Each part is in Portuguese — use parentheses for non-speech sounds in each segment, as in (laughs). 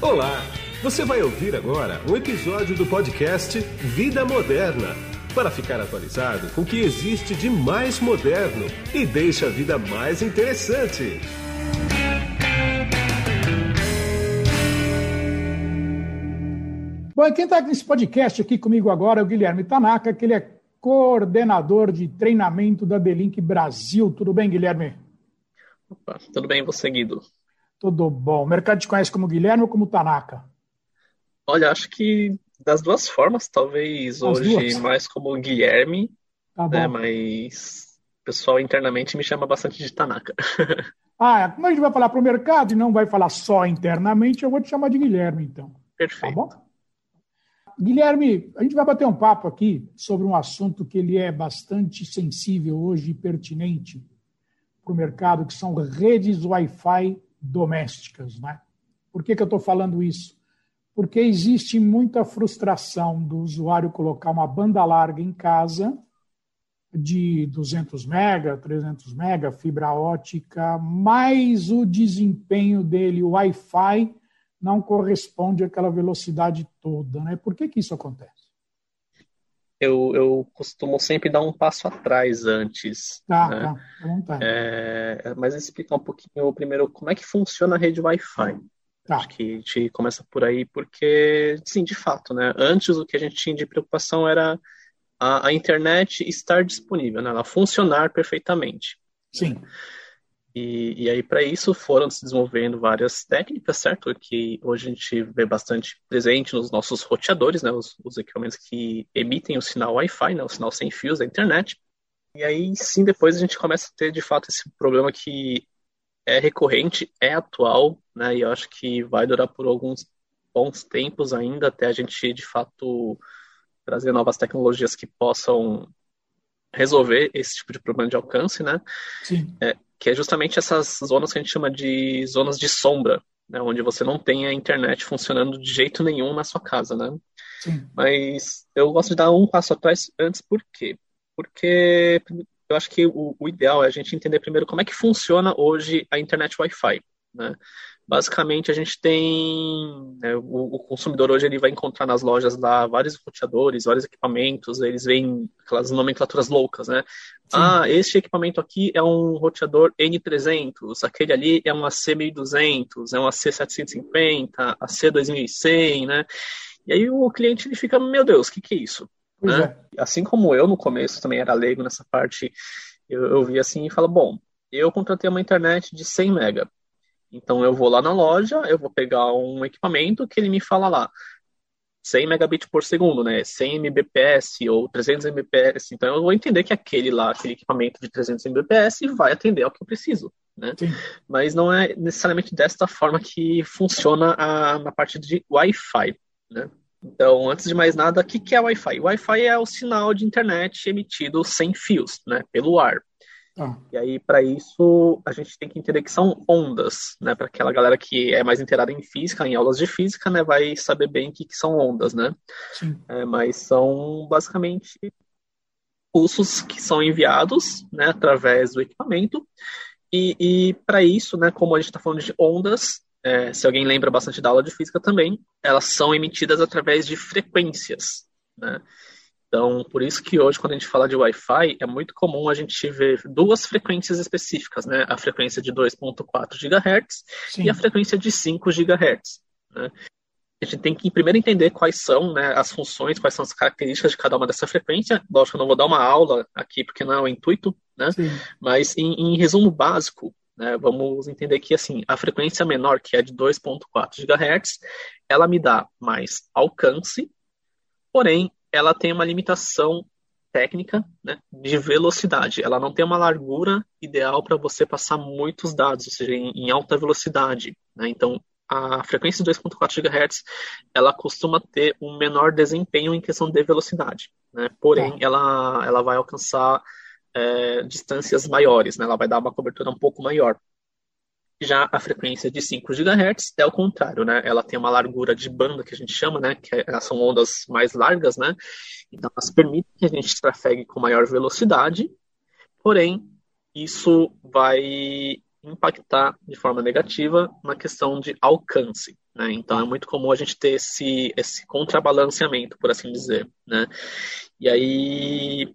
Olá! Você vai ouvir agora um episódio do podcast Vida Moderna para ficar atualizado com o que existe de mais moderno e deixa a vida mais interessante. Bom, quem está nesse podcast aqui comigo agora é o Guilherme Tanaka, que ele é coordenador de treinamento da Delink Brasil. Tudo bem, Guilherme? Opa, tudo bem, você, Guido? Tudo bom. O mercado te conhece como Guilherme ou como Tanaka? Olha, acho que das duas formas, talvez As hoje duas. mais como Guilherme, tá né, mas o pessoal internamente me chama bastante de Tanaka. (laughs) ah, como a gente vai falar para o mercado e não vai falar só internamente, eu vou te chamar de Guilherme, então. Perfeito. Tá bom? Guilherme, a gente vai bater um papo aqui sobre um assunto que ele é bastante sensível hoje e pertinente para o mercado, que são redes Wi-Fi domésticas. Né? Por que, que eu estou falando isso? Porque existe muita frustração do usuário colocar uma banda larga em casa de 200 mega, 300 mega, fibra ótica, mas o desempenho dele, o Wi-Fi, não corresponde àquela velocidade toda, né? Por que, que isso acontece? Eu, eu costumo sempre dar um passo atrás antes. Tá, né? tá, é, mas explicar um pouquinho primeiro como é que funciona a rede Wi-Fi. Tá. Acho que a gente começa por aí, porque, sim, de fato, né? Antes o que a gente tinha de preocupação era a, a internet estar disponível, né? Ela funcionar perfeitamente. Sim. E, e aí, para isso, foram se desenvolvendo várias técnicas, certo? Que hoje a gente vê bastante presente nos nossos roteadores, né? Os, os equipamentos que emitem o sinal Wi-Fi, né? O sinal sem fios da internet. E aí, sim, depois a gente começa a ter, de fato, esse problema que é recorrente, é atual, né? E eu acho que vai durar por alguns bons tempos ainda, até a gente, de fato, trazer novas tecnologias que possam resolver esse tipo de problema de alcance, né? Sim. É, que é justamente essas zonas que a gente chama de zonas de sombra, né, onde você não tem a internet funcionando de jeito nenhum na sua casa, né? Sim. Mas eu gosto de dar um passo atrás antes, por quê? Porque eu acho que o, o ideal é a gente entender primeiro como é que funciona hoje a internet Wi-Fi, né? Basicamente, a gente tem né, o, o, consumidor hoje ele vai encontrar nas lojas lá vários roteadores, vários equipamentos. Eles veem aquelas nomenclaturas loucas, né? Sim. Ah, este equipamento aqui é um roteador N300, aquele ali é um AC1200, é um AC750, AC2100, né? E aí o cliente ele fica, meu Deus, o que, que é isso? Né? É. Assim como eu no começo também era leigo nessa parte, eu, eu vi assim e falo, bom, eu contratei uma internet de 100 mega. Então eu vou lá na loja, eu vou pegar um equipamento que ele me fala lá 100 megabits por segundo, né? 100 Mbps ou 300 Mbps. Então eu vou entender que aquele lá, aquele equipamento de 300 Mbps vai atender ao que eu preciso, né? Sim. Mas não é necessariamente desta forma que funciona a, na parte de Wi-Fi, né? Então, antes de mais nada, o que, que é Wi-Fi? Wi-Fi é o sinal de internet emitido sem fios, né? Pelo ar. Ah. E aí, para isso, a gente tem que entender que são ondas, né? Para aquela galera que é mais inteirada em física, em aulas de física, né? Vai saber bem o que, que são ondas, né? É, mas são basicamente pulsos que são enviados, né? Através do equipamento. E, e para isso, né? Como a gente está falando de ondas, é, se alguém lembra bastante da aula de física também, elas são emitidas através de frequências, né? Então, por isso que hoje, quando a gente fala de Wi-Fi, é muito comum a gente ver duas frequências específicas, né? A frequência de 2.4 GHz Sim. e a frequência de 5 GHz. Né? A gente tem que primeiro entender quais são né, as funções, quais são as características de cada uma dessa frequência. Lógico que eu não vou dar uma aula aqui, porque não é o intuito, né? Mas, em, em resumo básico, né, vamos entender que assim, a frequência menor, que é de 2.4 GHz, ela me dá mais alcance, porém ela tem uma limitação técnica né, de velocidade. Ela não tem uma largura ideal para você passar muitos dados, ou seja, em, em alta velocidade. Né? Então, a frequência de 2.4 GHz ela costuma ter um menor desempenho em questão de velocidade. Né? Porém, é. ela, ela vai alcançar é, distâncias maiores, né? ela vai dar uma cobertura um pouco maior. Já a frequência de 5 GHz é o contrário, né? Ela tem uma largura de banda que a gente chama, né? Que é, são ondas mais largas, né? Então elas permitem que a gente trafegue com maior velocidade, porém isso vai impactar de forma negativa na questão de alcance. Né? Então é muito comum a gente ter esse, esse contrabalanceamento, por assim dizer. Né? E aí,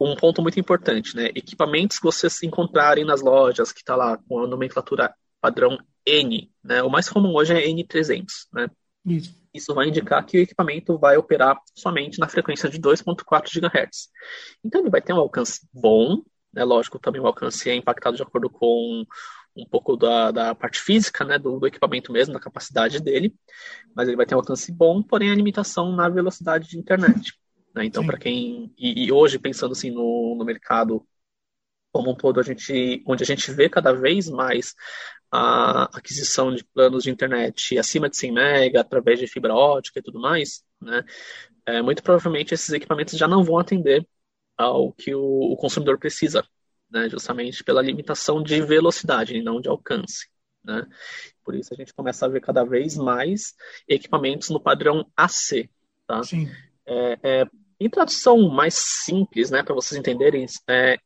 um ponto muito importante, né? Equipamentos que vocês encontrarem nas lojas, que está lá com a nomenclatura padrão N, né? O mais comum hoje é N300, né? Isso. Isso vai indicar que o equipamento vai operar somente na frequência de 2.4 GHz. Então ele vai ter um alcance bom, né? Lógico, também o alcance é impactado de acordo com um pouco da, da parte física, né, do, do, equipamento mesmo, da capacidade dele, mas ele vai ter um alcance bom, porém a limitação na velocidade de internet. Né? Então, para quem. E, e, hoje, pensando assim no, no mercado como um todo, a gente, onde a gente vê cada vez mais a aquisição de planos de internet acima de 100 MB, através de fibra ótica e tudo mais, né? É, muito provavelmente esses equipamentos já não vão atender ao que o, o consumidor precisa, né? justamente pela limitação de velocidade e não de alcance. Né? Por isso a gente começa a ver cada vez mais equipamentos no padrão AC. Tá? Sim. É, é, em tradução mais simples, né, para vocês entenderem, é,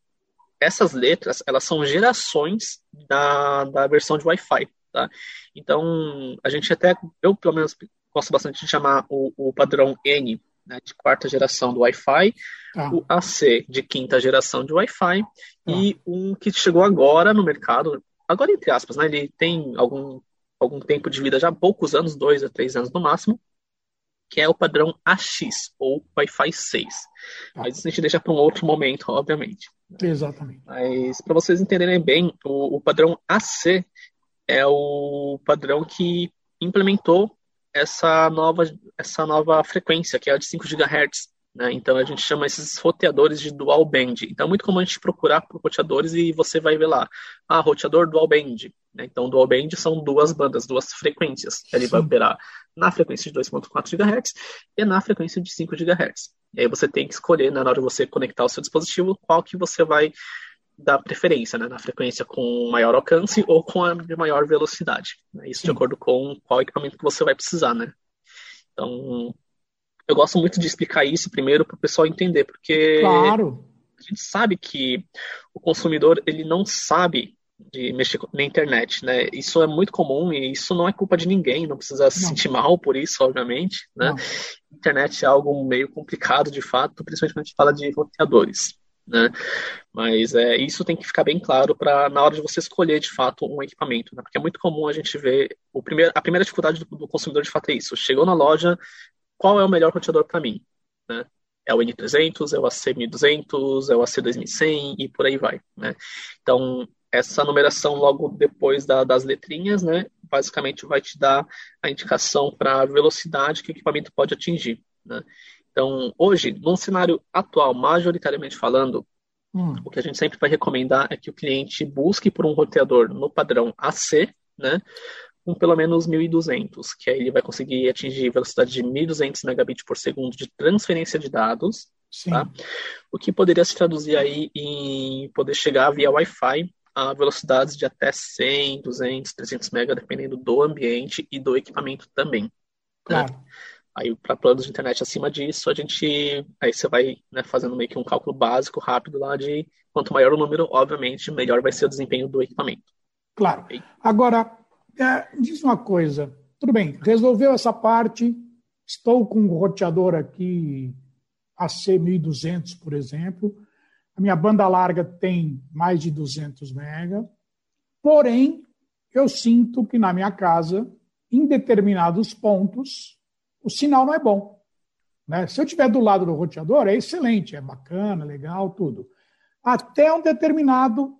essas letras elas são gerações da, da versão de Wi-Fi. Tá? Então, a gente até, eu pelo menos gosto bastante de chamar o, o padrão N né, de quarta geração do Wi-Fi, ah. o AC de quinta geração de Wi-Fi ah. e um que chegou agora no mercado, agora entre aspas, né, ele tem algum, algum tempo de vida já, poucos anos, dois a três anos no máximo, que é o padrão AX, ou Wi-Fi 6. Ah. Mas isso a gente deixa para um outro momento, obviamente. Exatamente. Mas para vocês entenderem bem, o, o, padrão AC é o padrão que implementou essa nova, essa nova frequência, que é a de 5 GHz. Né? Então a gente chama esses roteadores de dual band. Então é muito comum a gente procurar por roteadores e você vai ver lá, ah, roteador dual band. Né? Então dual band são duas bandas, duas frequências. Ele vai operar na frequência de 2.4 GHz e na frequência de 5 GHz. E aí você tem que escolher, né, na hora de você conectar o seu dispositivo, qual que você vai dar preferência, né, na frequência com maior alcance ou com a de maior velocidade. Né? Isso Sim. de acordo com qual equipamento que você vai precisar, né? Então, eu gosto muito de explicar isso primeiro para o pessoal entender, porque claro. a gente sabe que o consumidor ele não sabe de mexer na internet, né? Isso é muito comum e isso não é culpa de ninguém, não precisa não. se sentir mal por isso, obviamente, né? Não. Internet é algo meio complicado de fato, principalmente quando a gente fala de roteadores, né? Mas é, isso tem que ficar bem claro para na hora de você escolher de fato um equipamento, né? Porque é muito comum a gente ver o primeiro, a primeira dificuldade do, do consumidor de fato é isso. Chegou na loja, qual é o melhor roteador para mim, né? É o N300, é o AC1200, é o AC2100 e por aí vai, né? Então, essa numeração logo depois da, das letrinhas, né, basicamente vai te dar a indicação para a velocidade que o equipamento pode atingir. Né? Então, hoje, num cenário atual, majoritariamente falando, hum. o que a gente sempre vai recomendar é que o cliente busque por um roteador no padrão AC, né, com pelo menos 1.200, que aí ele vai conseguir atingir velocidade de 1.200 megabits por segundo de transferência de dados, tá? o que poderia se traduzir aí em poder chegar via Wi-Fi a velocidades de até 100, 200, 300 MB, dependendo do ambiente e do equipamento também. Né? Claro. Né? Aí, para planos de internet acima disso, a gente. Aí você vai né, fazendo meio que um cálculo básico, rápido lá de quanto maior o número, obviamente, melhor vai ser o desempenho do equipamento. Claro. Agora, é, diz uma coisa. Tudo bem, resolveu essa parte. Estou com um roteador aqui AC1200, por exemplo. A minha banda larga tem mais de 200 mega. Porém, eu sinto que na minha casa, em determinados pontos, o sinal não é bom. Né? Se eu estiver do lado do roteador, é excelente, é bacana, legal, tudo. Até um determinado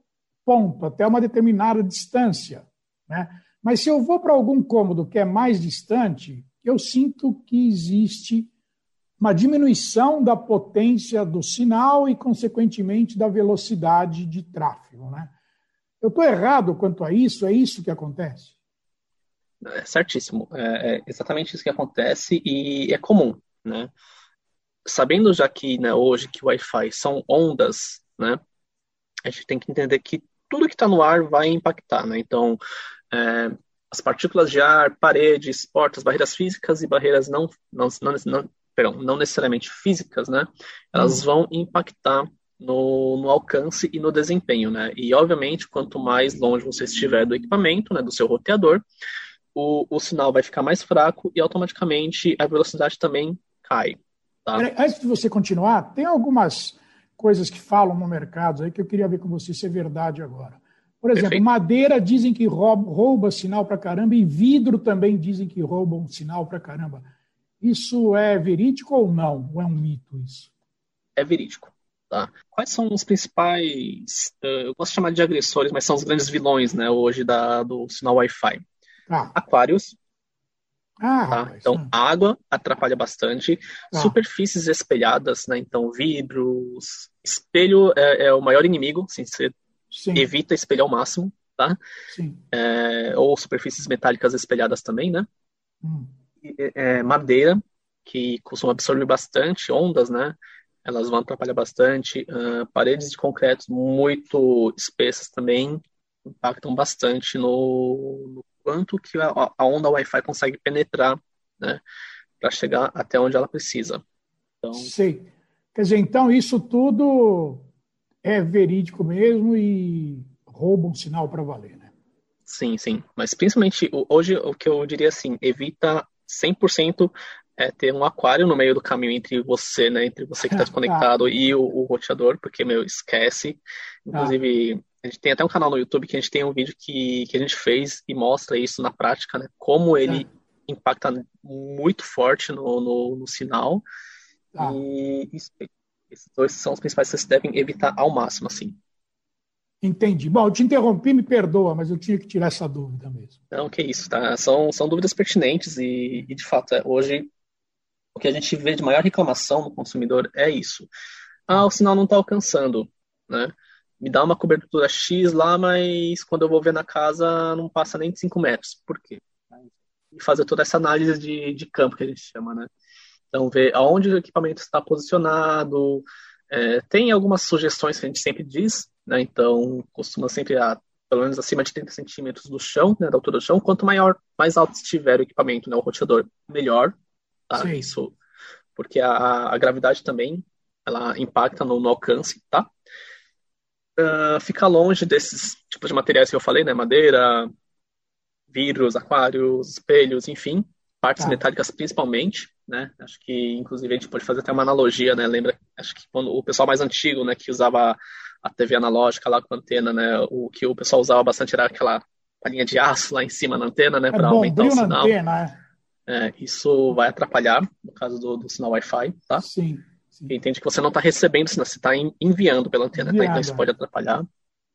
ponto, até uma determinada distância. Né? Mas se eu vou para algum cômodo que é mais distante, eu sinto que existe uma diminuição da potência do sinal e, consequentemente, da velocidade de tráfego. Né? Eu estou errado quanto a isso? É isso que acontece? É certíssimo. É, é exatamente isso que acontece e é comum. Né? Sabendo já que né, hoje que o Wi-Fi são ondas, né, a gente tem que entender que tudo que está no ar vai impactar. Né? Então, é, as partículas de ar, paredes, portas, barreiras físicas e barreiras não, não, não, não perdão, não necessariamente físicas, né? Elas uhum. vão impactar no, no, alcance e no desempenho, né? E obviamente, quanto mais longe você estiver do equipamento, né, do seu roteador, o, o sinal vai ficar mais fraco e automaticamente a velocidade também cai. Tá? Antes de você continuar, tem algumas coisas que falam no mercado aí que eu queria ver com você se é verdade agora. Por exemplo, Perfeito. madeira dizem que rouba, rouba sinal para caramba e vidro também dizem que roubam sinal para caramba. Isso é verídico ou não? Ou é um mito isso? É verídico. Tá? Quais são os principais, eh, eu posso chamar de agressores, mas são os grandes vilões né, hoje da, do sinal Wi-Fi? Ah. Aquários. Ah, tá? Então, água atrapalha bastante. Ah. Superfícies espelhadas, né? Então, vidros. Espelho é, é o maior inimigo, assim, você Sim. evita espelhar ao máximo, tá? É, ou superfícies metálicas espelhadas também, né? Hum. É, madeira, que costuma absorver bastante ondas, né? elas vão atrapalhar bastante. Uh, paredes de concreto muito espessas também impactam bastante no, no quanto que a, a onda Wi-Fi consegue penetrar, né, para chegar até onde ela precisa. Então... Sim. Quer dizer, então isso tudo é verídico mesmo e rouba um sinal para valer, né? Sim, sim. Mas principalmente hoje o que eu diria assim, evita 100% é ter um aquário no meio do caminho entre você, né? Entre você que está desconectado (laughs) ah. e o, o, roteador, porque, meu, esquece. Inclusive, ah. a gente tem até um canal no YouTube que a gente tem um vídeo que, que a gente fez e mostra isso na prática, né? Como ele ah. impacta muito forte no, no, no sinal. E isso, esses dois são os principais que vocês devem evitar ao máximo, assim. Entendi. Bom, eu te interrompi, me perdoa, mas eu tinha que tirar essa dúvida mesmo. Não, que isso, tá? São, são dúvidas pertinentes e, e de fato, é, hoje o que a gente vê de maior reclamação no consumidor é isso. Ah, o sinal não está alcançando, né? Me dá uma cobertura X lá, mas quando eu vou ver na casa não passa nem de 5 metros. Por quê? E fazer toda essa análise de, de campo que a gente chama, né? Então, ver aonde o equipamento está posicionado. É, tem algumas sugestões que a gente sempre diz, né? Então, costuma sempre a pelo menos acima de 30 centímetros do chão, né, da altura do chão. Quanto maior, mais alto estiver o equipamento, né, o roteador, melhor tá? Sim. Isso, porque a, a gravidade também ela impacta no, no alcance, tá? Uh, fica longe desses tipos de materiais que eu falei, né? Madeira, vidros, aquários, espelhos, enfim, partes tá. metálicas principalmente, né? Acho que inclusive a gente pode fazer até uma analogia, né? Lembra, acho que quando o pessoal mais antigo, né, que usava a TV analógica lá com antena, né? O que o pessoal usava bastante era aquela linha de aço lá em cima na antena, né, é para aumentar o sinal. Antena, é. É, isso vai atrapalhar, no caso do, do sinal Wi-Fi, tá? Sim. sim. Entende que você não está recebendo sinal, você está enviando pela antena, tá? Então isso pode atrapalhar.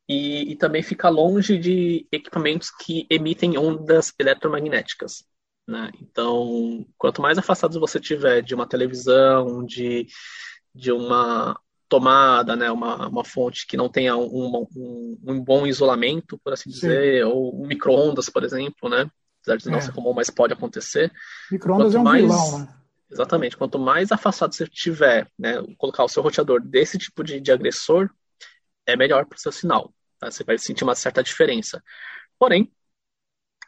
E, e, também fica longe de equipamentos que emitem ondas eletromagnéticas. Né? Então, quanto mais afastado você tiver de uma televisão, de, de uma tomada, né, uma, uma fonte que não tenha um, um, um bom isolamento, por assim dizer, Sim. ou um micro-ondas, por exemplo, né? apesar de não é. ser comum, mas pode acontecer. Microondas é um mais, vilão, né? Exatamente. Quanto mais afastado você tiver, né, colocar o seu roteador desse tipo de, de agressor, é melhor para o seu sinal. Tá? Você vai sentir uma certa diferença. Porém,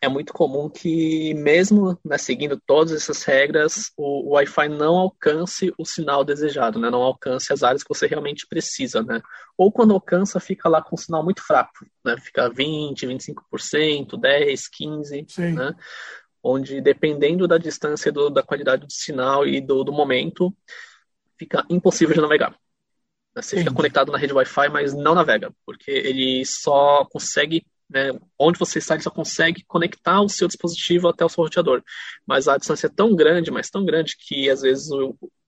é muito comum que, mesmo né, seguindo todas essas regras, o, o Wi-Fi não alcance o sinal desejado, né, não alcance as áreas que você realmente precisa. Né? Ou quando alcança, fica lá com um sinal muito fraco, né? fica 20%, 25%, 10%, 15%, né? onde dependendo da distância, do, da qualidade do sinal e do, do momento, fica impossível de navegar. Você Sim. fica conectado na rede Wi-Fi, mas não navega, porque ele só consegue né, onde você está, ele só consegue conectar o seu dispositivo até o seu roteador. Mas a distância é tão grande, mas tão grande, que às vezes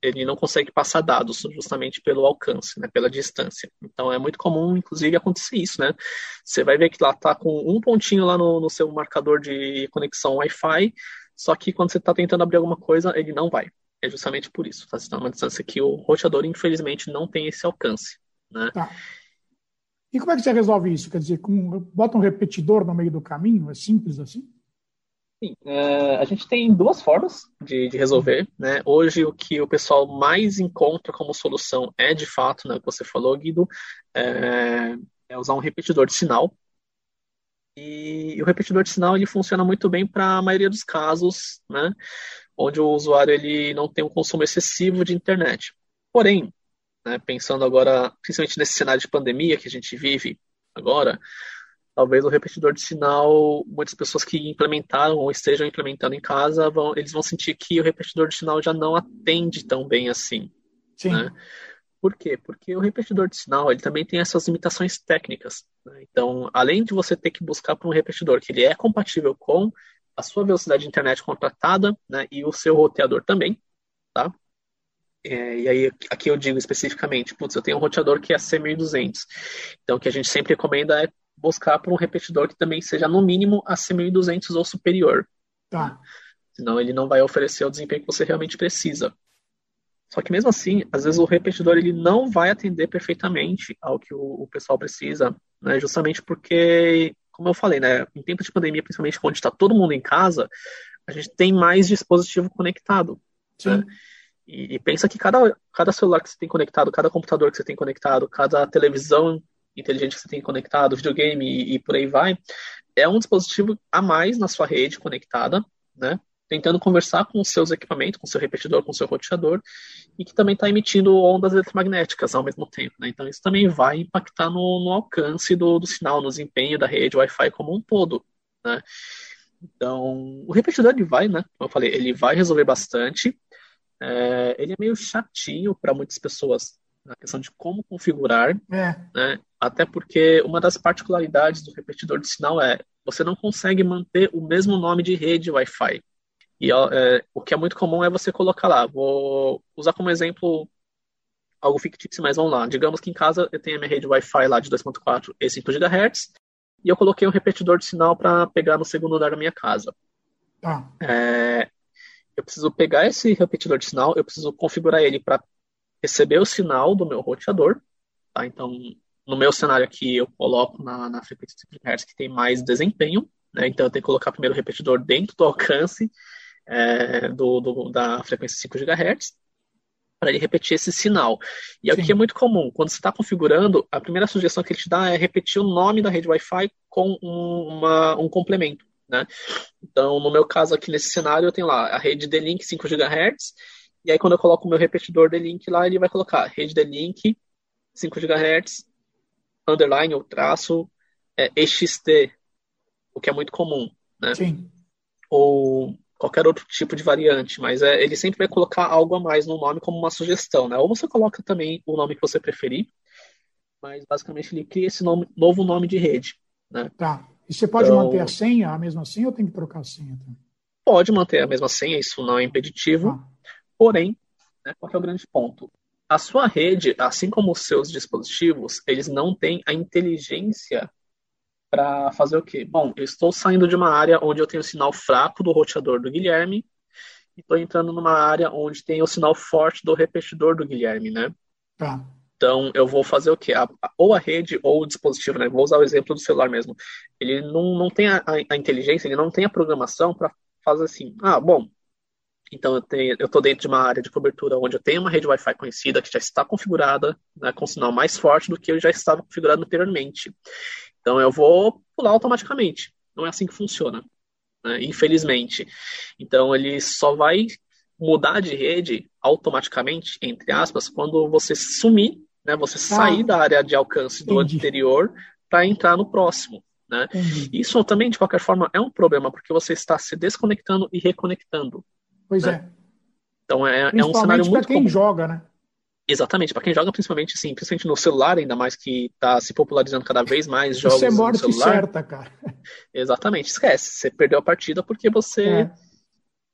ele não consegue passar dados justamente pelo alcance, né, pela distância. Então é muito comum, inclusive, acontecer isso. Né? Você vai ver que lá está com um pontinho lá no, no seu marcador de conexão Wi-Fi, só que quando você está tentando abrir alguma coisa, ele não vai. É justamente por isso. Tá? Você está numa distância que o roteador, infelizmente, não tem esse alcance. Né? Tá. E como é que você resolve isso? Quer dizer, com, bota um repetidor no meio do caminho? É simples assim? Sim, é, a gente tem duas formas de, de, resolver. Né? Hoje, o que o pessoal mais encontra como solução é, de fato, né, o que você falou, Guido, é, é usar um repetidor de sinal. E, o repetidor de sinal ele funciona muito bem para a maioria dos casos, né, onde o usuário ele não tem um consumo excessivo de internet. Porém, né, pensando agora, principalmente nesse cenário de pandemia que a gente vive agora, talvez o repetidor de sinal, muitas pessoas que implementaram ou estejam implementando em casa, vão, eles vão sentir que o repetidor de sinal já não atende tão bem assim. Sim. Né? Por quê? Porque o repetidor de sinal ele também tem essas limitações técnicas. Né? Então, além de você ter que buscar por um repetidor que ele é compatível com a sua velocidade de internet contratada né, e o seu roteador também, tá? É, e aí, aqui eu digo especificamente, putz, eu tenho um roteador que é C1200. Então, o que a gente sempre recomenda é buscar por um repetidor que também seja, no mínimo, a C1200 ou superior. Tá. Senão, ele não vai oferecer o desempenho que você realmente precisa. Só que mesmo assim, às vezes o repetidor ele não vai atender perfeitamente ao que o, o pessoal precisa, né? Justamente porque, como eu falei, né? Em tempo de pandemia, principalmente quando está todo mundo em casa, a gente tem mais dispositivo conectado. Né? E, e, pensa que cada, cada celular que você tem conectado, cada computador que você tem conectado, cada televisão inteligente que você tem conectado, videogame e, e por aí vai, é um dispositivo a mais na sua rede conectada, né? tentando conversar com os seus equipamentos, com seu repetidor, com seu roteador, e que também está emitindo ondas eletromagnéticas ao mesmo tempo. Né? Então, isso também vai impactar no, no alcance do, do, sinal, no desempenho da rede Wi-Fi como um todo. Né? Então, o repetidor ele vai, né? Como eu falei, ele vai resolver bastante. É, ele é meio chatinho para muitas pessoas na questão de como configurar, é. né? Até porque uma das particularidades do repetidor de sinal é você não consegue manter o mesmo nome de rede Wi-Fi. E é, o que é muito comum é você colocar lá, vou usar como exemplo algo fictício, mas vamos lá. Digamos que em casa eu tenho a minha rede Wi-Fi lá de 2.4 e 5 GHz e eu coloquei um repetidor de sinal para pegar no segundo andar da minha casa. Ah. É, eu preciso pegar esse repetidor de sinal, eu preciso configurar ele para receber o sinal do meu roteador. Tá? Então, no meu cenário aqui, eu coloco na, na frequência de 5 GHz que tem mais desempenho. Né? Então, eu tenho que colocar primeiro o repetidor dentro do alcance é, do, do, da frequência 5 GHz para ele repetir esse sinal. E é o que é muito comum. Quando você está configurando, a primeira sugestão que ele te dá é repetir o nome da rede Wi-Fi com um, uma, um complemento. Né? Então, no meu caso aqui nesse cenário, eu tenho lá a rede D-Link 5 GHz, e aí quando eu coloco o meu repetidor D-Link lá, ele vai colocar rede D-Link 5 GHz, underline ou traço, é, EXT, o que é muito comum. Né? Sim. Ou qualquer outro tipo de variante, mas é, ele sempre vai colocar algo a mais no nome como uma sugestão, né? Ou você coloca também o nome que você preferir, mas basicamente ele cria esse nome, novo nome de rede, né? Tá. E você pode então, manter a senha, a mesma senha, ou tem que trocar a senha? Pode manter a mesma senha, isso não é impeditivo. Ah. Porém, né, qual é o grande ponto? A sua rede, assim como os seus dispositivos, eles não têm a inteligência para fazer o quê? Bom, eu estou saindo de uma área onde eu tenho o sinal fraco do roteador do Guilherme e estou entrando numa área onde tem o sinal forte do repetidor do Guilherme, né? Tá. Então, eu vou fazer o quê? A, ou a rede ou o dispositivo, né? Vou usar o exemplo do celular mesmo. Ele não, não tem a, a inteligência, ele não tem a programação para fazer assim. Ah, bom, então eu tenho, eu estou dentro de uma área de cobertura onde eu tenho uma rede Wi-Fi conhecida que já está configurada né, com sinal mais forte do que eu já estava configurado anteriormente. Então eu vou pular automaticamente. Não é assim que funciona, né? infelizmente. Então ele só vai mudar de rede automaticamente, entre aspas, quando você sumir, né? Você ah, sair da área de alcance do entendi. anterior para entrar no próximo. Né? Isso também, de qualquer forma, é um problema, porque você está se desconectando e reconectando. Pois né? é. Então é, é um cenário muito para quem comum. joga, né? Exatamente, para quem joga principalmente assim, principalmente no celular, ainda mais que está se popularizando cada vez mais jogos Você é morte no celular. certa, cara. (laughs) Exatamente, esquece. Você perdeu a partida porque você é.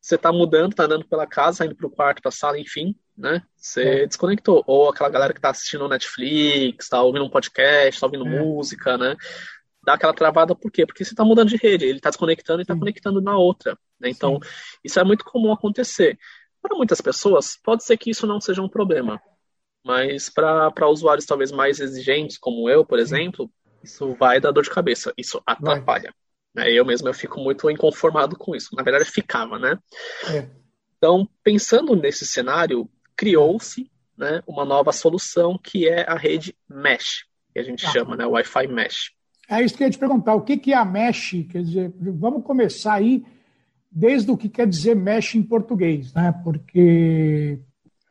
Você tá mudando, tá andando pela casa, indo pro quarto, pra sala, enfim, né? Você é. desconectou. Ou aquela galera que tá assistindo Netflix, tá ouvindo um podcast, tá ouvindo é. música, né? Dá aquela travada por quê? Porque você tá mudando de rede, ele tá desconectando e tá conectando na outra. Né? Então, Sim. isso é muito comum acontecer. Para muitas pessoas, pode ser que isso não seja um problema. Mas para usuários talvez mais exigentes, como eu, por exemplo, isso vai dar dor de cabeça, isso atrapalha. Né? Eu mesmo eu fico muito inconformado com isso. Na verdade, ficava, né? É. Então, pensando nesse cenário, criou-se né, uma nova solução que é a rede Mesh, que a gente ah. chama, né, Wi-Fi Mesh. É isso que eu ia te perguntar. O que é a Mesh? Quer dizer, vamos começar aí desde o que quer dizer Mesh em português, né? Porque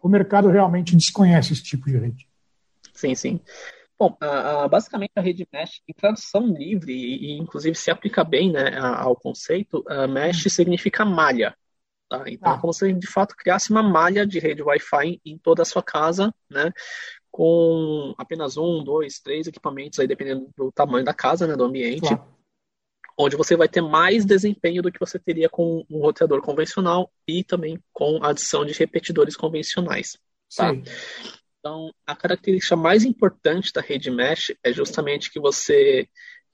o mercado realmente desconhece esse tipo de rede. Sim, sim. Bom, a, a, basicamente a rede mesh, em tradução livre, e, e inclusive se aplica bem né, ao conceito, mesh significa malha. Tá? Então, ah. como se de fato criasse uma malha de rede Wi-Fi em toda a sua casa, né? com apenas um, dois, três equipamentos, aí dependendo do tamanho da casa, né, do ambiente. Claro onde você vai ter mais desempenho do que você teria com um roteador convencional e também com a adição de repetidores convencionais. Tá? Então, a característica mais importante da rede mesh é justamente que você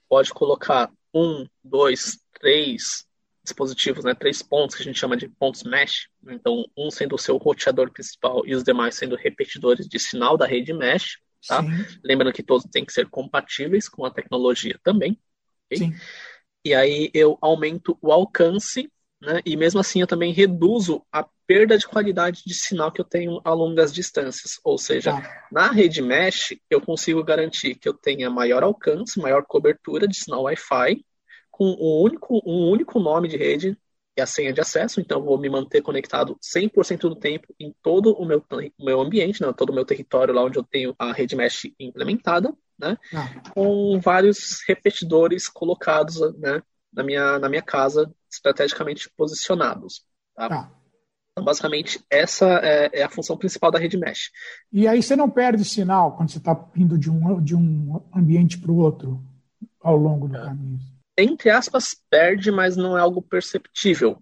pode colocar um, dois, três dispositivos, né, três pontos que a gente chama de pontos mesh. Então, um sendo o seu roteador principal e os demais sendo repetidores de sinal da rede mesh. Tá? Lembrando que todos têm que ser compatíveis com a tecnologia também. Okay? E aí eu aumento o alcance, né? E mesmo assim eu também reduzo a perda de qualidade de sinal que eu tenho ao longo das distâncias. Ou seja, ah. na rede mesh eu consigo garantir que eu tenha maior alcance, maior cobertura de sinal Wi-Fi, com um único, um único nome de rede e a senha de acesso, então vou me manter conectado 100% do tempo em todo o meu, meu ambiente, né, todo o meu território lá onde eu tenho a rede mesh implementada né? Ah. Com vários repetidores colocados né, na, minha, na minha casa, estrategicamente posicionados. Tá? Ah. Então, basicamente, essa é, é, a função principal da rede mesh. E aí você não perde sinal quando você está indo de um, de um ambiente para o outro ao longo do é. caminho? Entre aspas, perde, mas não é algo perceptível.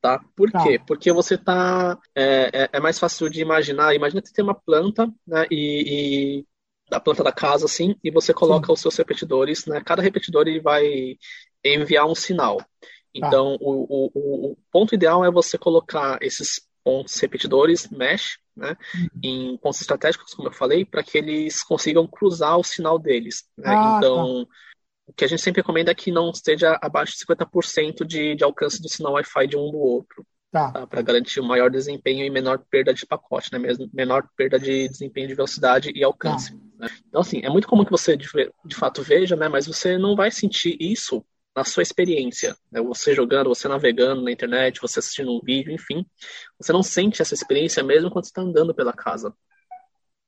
Tá? Por tá. quê? Porque você tá. É, é, é, mais fácil de imaginar. Imagina que você tem uma planta né, e, e da planta da casa, assim, e você coloca Sim. os seus repetidores, né? Cada repetidor ele vai enviar um sinal. Então, ah. o, o, o, ponto ideal é você colocar esses pontos repetidores, mesh, né, uhum. em pontos estratégicos, como eu falei, para que eles consigam cruzar o sinal deles. Né? Ah, então, tá. o que a gente sempre recomenda é que não esteja abaixo de 50% de, de alcance do sinal Wi-Fi de um do outro. Tá. Tá? Para garantir um maior desempenho e menor perda de pacote, né? Mesmo, menor perda de desempenho de velocidade e alcance. Tá. Né? Então, assim, é muito comum que você de, de, fato veja, né? Mas você não vai sentir isso na sua experiência. Né? Você jogando, você navegando na internet, você assistindo um vídeo, enfim. Você não sente essa experiência mesmo quando você está andando pela casa.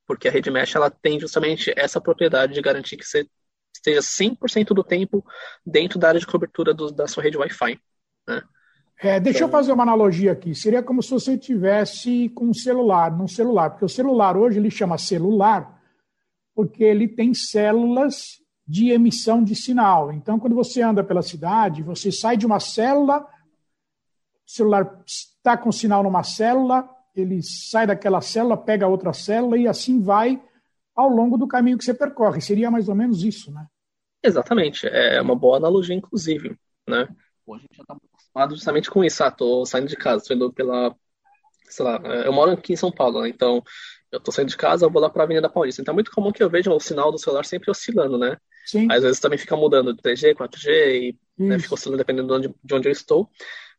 Porque a rede mesh ela tem justamente essa propriedade de garantir que você esteja 100% do tempo dentro da área de cobertura do, da sua rede Wi-Fi. Né? É, deixa eu fazer uma analogia aqui. Seria como se você tivesse com um celular, num celular, porque o celular hoje ele chama celular porque ele tem células de emissão de sinal. Então, quando você anda pela cidade, você sai de uma célula, o celular está com sinal numa célula, ele sai daquela célula, pega outra célula e assim vai ao longo do caminho que você percorre. Seria mais ou menos isso, né? Exatamente. É uma boa analogia, inclusive, né? Hoje a gente já está acostumado justamente com isso. Ah, tô saindo de casa, tô indo pela. Sei lá, é, eu moro aqui em São Paulo, né? Então eu tô saindo de casa, eu vou lá pra Avenida Paulista. Então é muito comum que eu veja o sinal do celular sempre oscilando, né? Sim. Às vezes também fica mudando de 3G, 4G e né, fica oscilando dependendo de onde, de onde eu estou.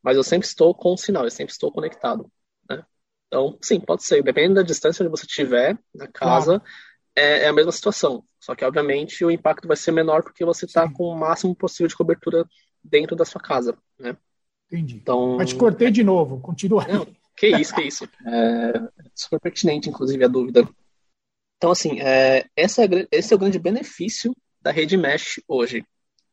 Mas eu sempre estou com o sinal, eu sempre estou conectado. Né? Então, sim, pode ser. Dependendo da distância onde você estiver na casa, claro. é, é, a mesma situação. Só que, obviamente, o impacto vai ser menor porque você está com o máximo possível de cobertura dentro da sua casa. Né? Entendi. Então, Mas te cortei de novo, continua. Não, que isso, que isso. (laughs) É super pertinente, inclusive, a dúvida. Então, assim, é, essa é, esse é o grande benefício da rede mesh hoje,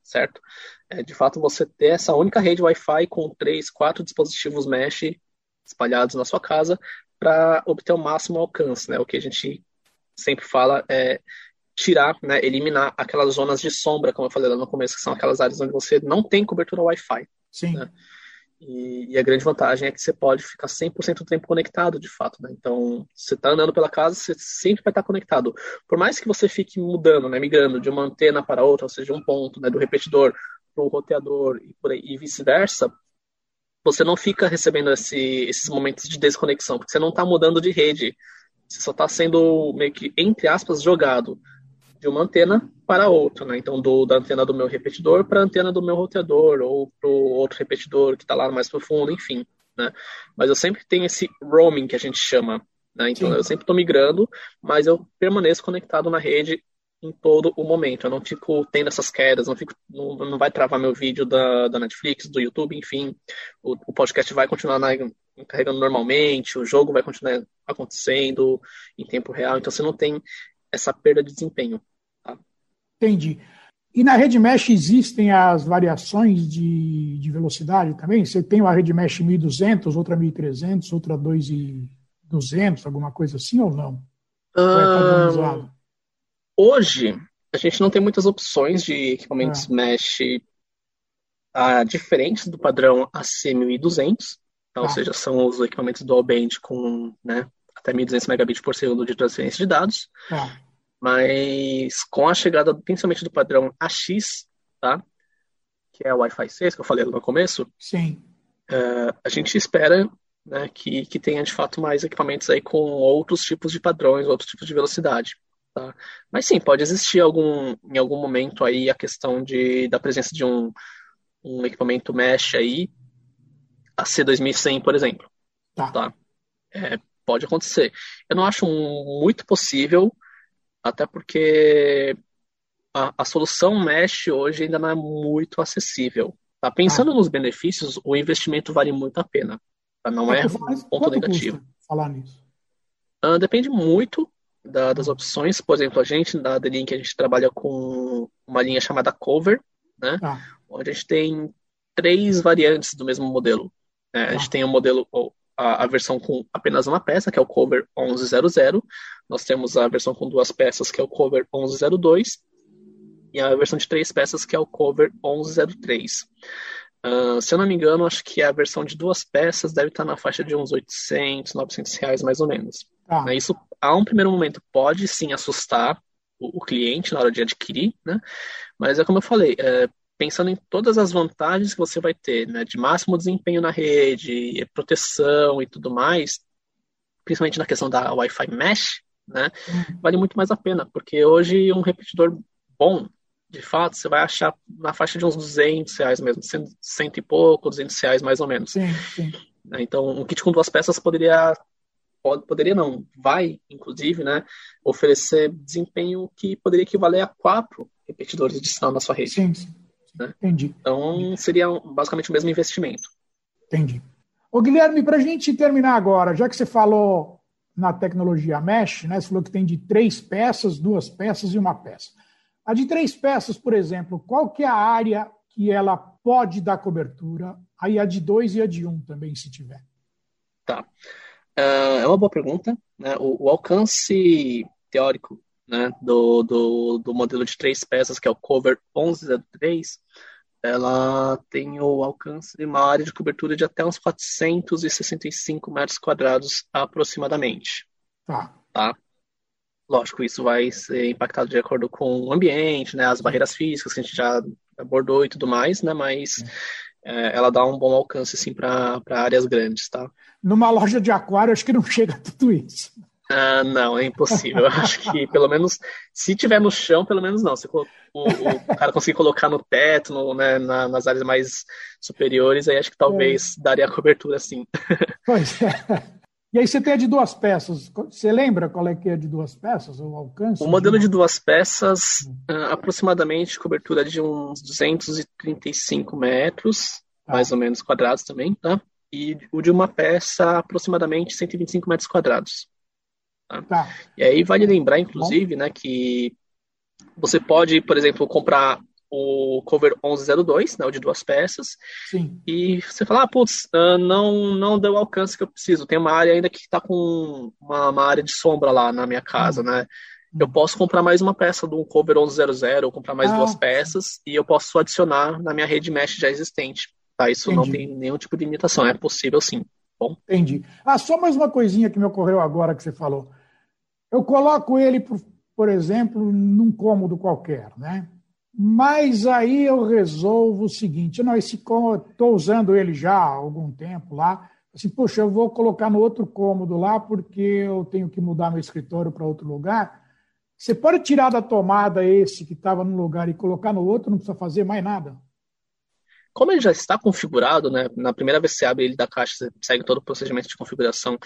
certo? É, de fato, você ter essa única rede Wi-Fi com três, quatro dispositivos mesh espalhados na sua casa para obter o máximo alcance, né? O que a gente sempre fala é tirar, né, eliminar aquelas zonas de sombra, como eu falei lá no começo, que são aquelas áreas onde você não tem cobertura Wi-Fi. Sim. Né? E, e, a grande vantagem é que você pode ficar 100% do tempo conectado, de fato. Né? Então, você está andando pela casa, você sempre vai estar conectado. Por mais que você fique mudando, né, migrando de uma antena para outra, ou seja, um ponto, né, do repetidor para o roteador e, e vice-versa, você não fica recebendo esse, esses momentos de desconexão, porque você não está mudando de rede. Você só está sendo meio que, entre aspas, jogado de uma antena para outra, né? Então, do, da antena do meu repetidor para a antena do meu roteador, ou para o outro repetidor que está lá mais profundo, enfim, né? Mas eu sempre tenho esse roaming que a gente chama, né? Então, Sim. eu sempre estou migrando, mas eu permaneço conectado na rede em todo o momento. Eu não fico tendo essas quedas, não, fico, não, não vai travar meu vídeo da, da Netflix, do YouTube, enfim. O, o podcast vai continuar na, carregando normalmente, o jogo vai continuar acontecendo em tempo real. Então você não tem essa perda de desempenho. Tá? Entendi. E na rede mesh existem as variações de, de velocidade também? Você tem uma rede mesh 1200, outra 1300, outra 2200, alguma coisa assim ou não? É hoje, a gente não tem muitas opções de equipamentos é. mesh uh, diferentes do padrão AC1200, tá? ou ah. seja, são os equipamentos dual band com né, até 1.200 megabits por segundo de transferência de dados. Ah. Mas com a chegada principalmente do padrão AX, tá? que é o Wi-Fi 6, que eu falei no começo, Sim. Uh, a gente espera né, que, que tenha de fato mais equipamentos aí com outros tipos de padrões, outros tipos de velocidade. Tá? Mas sim, pode existir algum, em algum momento aí a questão de, da presença de um, um equipamento mesh aí, a C2100, por exemplo. Tá. tá? É, pode acontecer. Eu não acho muito possível, até porque a, a solução mesh hoje ainda não é muito acessível. Tá? Pensando ah. nos benefícios, o investimento vale muito a pena. Tá? Não é, é um ponto negativo. Falar nisso? Uh, depende muito da, das opções. Por exemplo, a gente, da The-Link, a gente trabalha com uma linha chamada Cover, né? Ah. Onde a gente tem três variantes do mesmo modelo. Né? Ah. A gente tem o modelo, a, a, versão com apenas uma peça, que é o Cover 1100. Nós temos a versão com duas peças, que é o Cover 1102. E a versão de três peças, que é o Cover 1103. Uh, se eu não me engano, acho que a versão de duas peças deve estar na faixa de uns 800, 900 reais, mais ou menos. Ah. Isso, a um primeiro momento, pode sim assustar o, o, cliente na hora de adquirir, né? Mas é como eu falei, é, pensando em todas as vantagens que você vai ter, né? De máximo desempenho na rede, proteção e tudo mais, principalmente na questão da Wi-Fi Mesh, né? Uhum. Vale muito mais a pena, porque hoje um repetidor bom de fato, você vai achar na faixa de uns 200 reais mesmo, cento, cento e pouco, 200 reais mais ou menos. Sim, sim. Né, então, um kit com duas peças poderia, pode, poderia não, vai, inclusive, né, oferecer desempenho que poderia equivaler a quatro repetidores de sinal na sua rede. Sim, sim. Né? Entendi. Então, seria basicamente o mesmo investimento. Entendi. Ô, Guilherme, para a gente terminar agora, já que você falou na tecnologia Mesh, né, você falou que tem de três peças, duas peças e uma peça. A de três peças, por exemplo, qual que é a área que ela pode dar cobertura? Aí a de dois e a de um também, se tiver. Tá. Uh, é uma boa pergunta. Né? O, o, alcance teórico né, do, do, do, modelo de três peças, que é o Cover 1103, ela tem o alcance de uma área de cobertura de até uns 465 metros quadrados aproximadamente. Tá. tá? Lógico, isso vai ser impactado de acordo com o ambiente, né, as barreiras físicas que a gente já abordou e tudo mais, né, mas é, ela dá um bom alcance assim, para áreas grandes. Tá? Numa loja de aquário, acho que não (laughs) chega a tudo isso. Ah, não, é impossível. Eu acho que pelo menos, se tiver no chão, pelo menos não. Se o, o cara conseguir colocar no teto, no, né, na, nas áreas mais superiores, aí acho que talvez é. daria cobertura sim. Pois é. E aí você tem a de duas peças. Você lembra qual é que é a de duas peças, o alcance? O modelo de duas peças, uh, aproximadamente cobertura de uns 235 metros, tá. mais ou menos quadrados também, tá? E o de uma peça, aproximadamente 125 metros quadrados. Tá? tá. E aí vale lembrar, inclusive, Bom. né, que você pode, por exemplo, comprar o cover 1102, né, o de duas peças. Sim. E você fala, ah, putz, ah, não, não deu o alcance que eu preciso. Tem uma área ainda que está com uma, uma, área de sombra lá na minha casa, né? Eu hum. posso comprar mais uma peça do cover 1100, ou comprar mais ah, duas peças, e eu posso adicionar na minha rede mesh já existente. Tá? Isso Entendi. não tem nenhum tipo de limitação, é possível sim. Bom. Entendi. Ah, só mais uma coisinha que me ocorreu agora que você falou. Eu coloco ele, por, por exemplo, num cômodo qualquer, né? Mas aí eu resolvo o seguinte: não, esse estou usando ele já há algum tempo lá. Assim, poxa, eu vou colocar no outro cômodo lá porque eu tenho que mudar meu escritório para outro lugar. Você pode tirar da tomada esse que estava no lugar e colocar no outro, não precisa fazer mais nada. Como ele já está configurado, né, na primeira vez que você abre ele da caixa, você segue todo o procedimento de configuração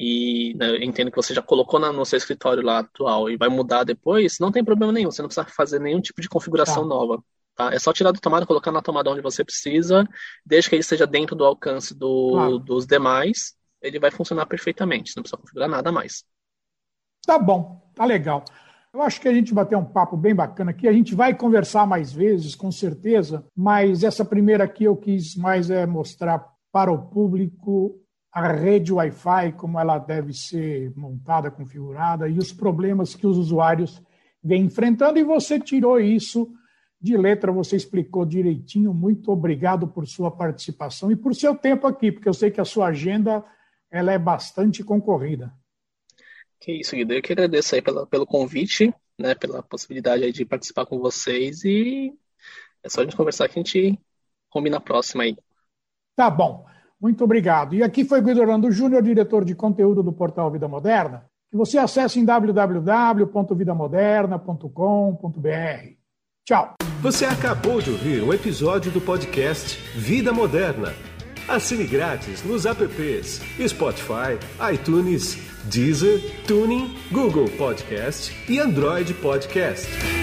e né, entendo que você já colocou na, no seu escritório lá atual e vai mudar depois, não tem problema nenhum, você não precisa fazer nenhum tipo de configuração tá. nova. Tá? É só tirar da tomada, colocar na tomada onde você precisa, desde que ele esteja dentro do alcance do, claro. dos demais, ele vai funcionar perfeitamente, não precisa configurar nada mais. Tá bom, tá legal. Eu acho que a gente bateu um papo bem bacana aqui. A gente vai conversar mais vezes, com certeza, mas essa primeira aqui eu quis mais é mostrar para o público a rede Wi-Fi, como ela deve ser montada, configurada e os problemas que os usuários vêm enfrentando. E você tirou isso de letra, você explicou direitinho. Muito obrigado por sua participação e por seu tempo aqui, porque eu sei que a sua agenda ela é bastante concorrida. Que isso, Guido. Eu que agradeço aí pela, pelo convite, né, pela possibilidade de participar com vocês e é só a gente conversar que a gente combina a próxima aí. Tá bom. Muito obrigado. E aqui foi Guido Orlando Júnior, diretor de conteúdo do portal Vida Moderna, que você acessa em www.vidamoderna.com.br. Tchau. Você acabou de ouvir um episódio do podcast Vida Moderna. Assine grátis nos apps Spotify, iTunes, Deezer, Tuning, Google Podcast e Android Podcast.